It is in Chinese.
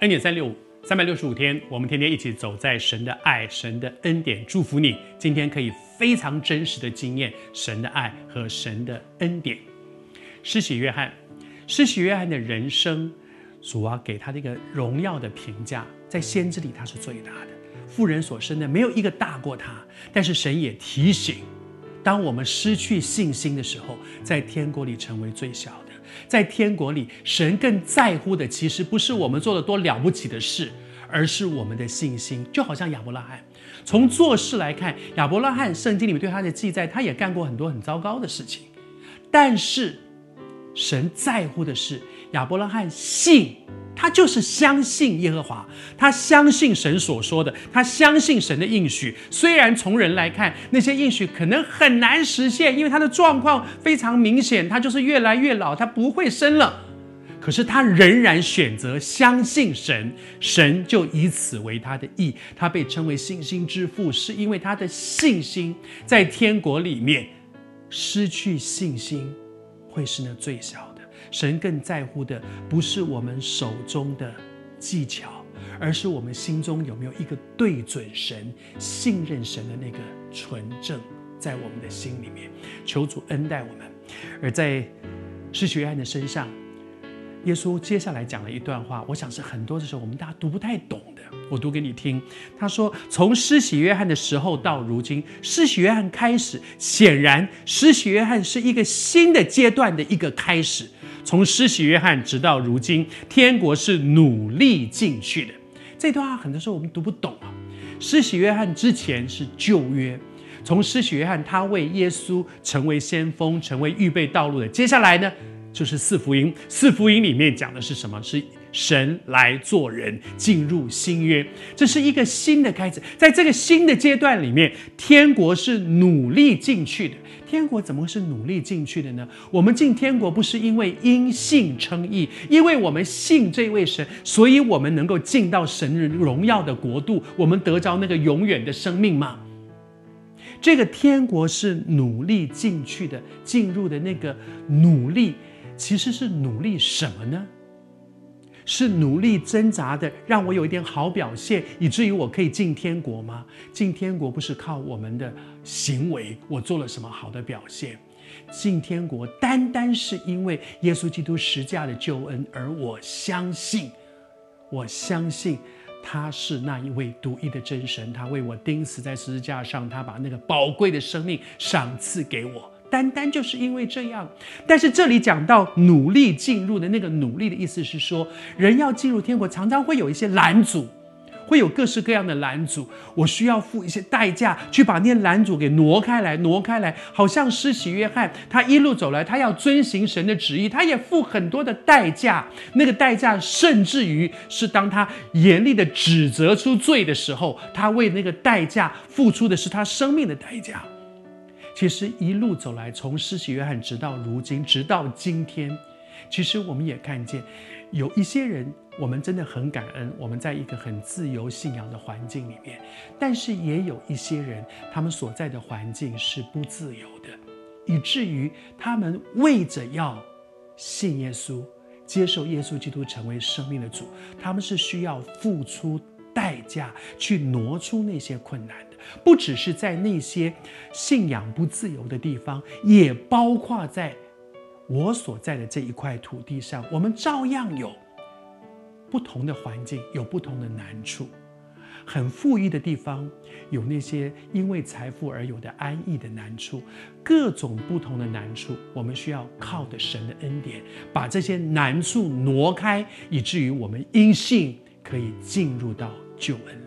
恩典三六五，三百六十五天，我们天天一起走在神的爱、神的恩典，祝福你。今天可以非常真实的经验神的爱和神的恩典。施洗约翰，施洗约翰的人生，主啊给他的一个荣耀的评价，在先知里他是最大的，妇人所生的没有一个大过他。但是神也提醒，当我们失去信心的时候，在天国里成为最小的。在天国里，神更在乎的其实不是我们做了多了不起的事，而是我们的信心。就好像亚伯拉罕，从做事来看，亚伯拉罕圣经里面对他的记载，他也干过很多很糟糕的事情。但是，神在乎的是亚伯拉罕信。他就是相信耶和华，他相信神所说的，他相信神的应许。虽然从人来看，那些应许可能很难实现，因为他的状况非常明显，他就是越来越老，他不会生了。可是他仍然选择相信神，神就以此为他的义。他被称为信心之父，是因为他的信心在天国里面失去信心，会是那最小的。神更在乎的不是我们手中的技巧，而是我们心中有没有一个对准神、信任神的那个纯正，在我们的心里面。求主恩待我们。而在施洗约翰的身上，耶稣接下来讲了一段话，我想是很多的时候我们大家读不太懂的。我读给你听。他说：“从施洗约翰的时候到如今，施洗约翰开始，显然施洗约翰是一个新的阶段的一个开始。”从施洗约翰直到如今，天国是努力进去的。这段话很多时候我们读不懂啊。施洗约翰之前是旧约，从施洗约翰他为耶稣成为先锋，成为预备道路的。接下来呢，就是四福音。四福音里面讲的是什么？是神来做人，进入新约。这是一个新的开始。在这个新的阶段里面，天国是努力进去的。天国怎么会是努力进去的呢？我们进天国不是因为因信称义，因为我们信这位神，所以我们能够进到神荣耀的国度，我们得着那个永远的生命吗？这个天国是努力进去的，进入的那个努力，其实是努力什么呢？是努力挣扎的，让我有一点好表现，以至于我可以进天国吗？进天国不是靠我们的行为，我做了什么好的表现？进天国单单是因为耶稣基督十架的救恩，而我相信，我相信他是那一位独一的真神，他为我钉死在十字架上，他把那个宝贵的生命赏赐给我。单单就是因为这样，但是这里讲到努力进入的那个努力的意思是说，人要进入天国，常常会有一些拦阻，会有各式各样的拦阻。我需要付一些代价去把那些拦阻给挪开来，挪开来。好像施洗约翰，他一路走来，他要遵行神的旨意，他也付很多的代价。那个代价，甚至于是当他严厉的指责出罪的时候，他为那个代价付出的是他生命的代价。其实一路走来，从施洗约翰直到如今，直到今天，其实我们也看见，有一些人，我们真的很感恩，我们在一个很自由信仰的环境里面，但是也有一些人，他们所在的环境是不自由的，以至于他们为着要信耶稣，接受耶稣基督成为生命的主，他们是需要付出代价去挪出那些困难。不只是在那些信仰不自由的地方，也包括在我所在的这一块土地上，我们照样有不同的环境，有不同的难处。很富裕的地方，有那些因为财富而有的安逸的难处，各种不同的难处，我们需要靠的神的恩典，把这些难处挪开，以至于我们因信可以进入到救恩。